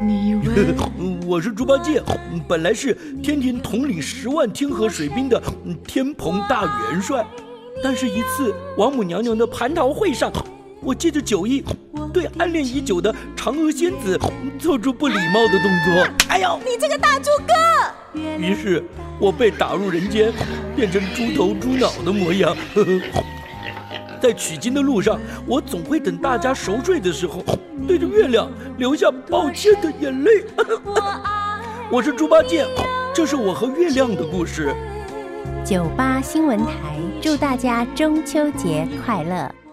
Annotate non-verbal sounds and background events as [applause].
你 [laughs] 我是猪八戒，本来是天庭统领十万天河水兵的天蓬大元帅，但是一次王母娘娘的蟠桃会上，我借着酒意，对暗恋已久的嫦娥仙子做出不礼貌的动作。哎呦，你这个大猪哥！于是，我被打入人间，变成猪头猪脑的模样。在取经的路上，我总会等大家熟睡的时候，对着月亮流下抱歉的眼泪。我是猪八戒，这是我和月亮的故事。九八新闻台祝大家中秋节快乐。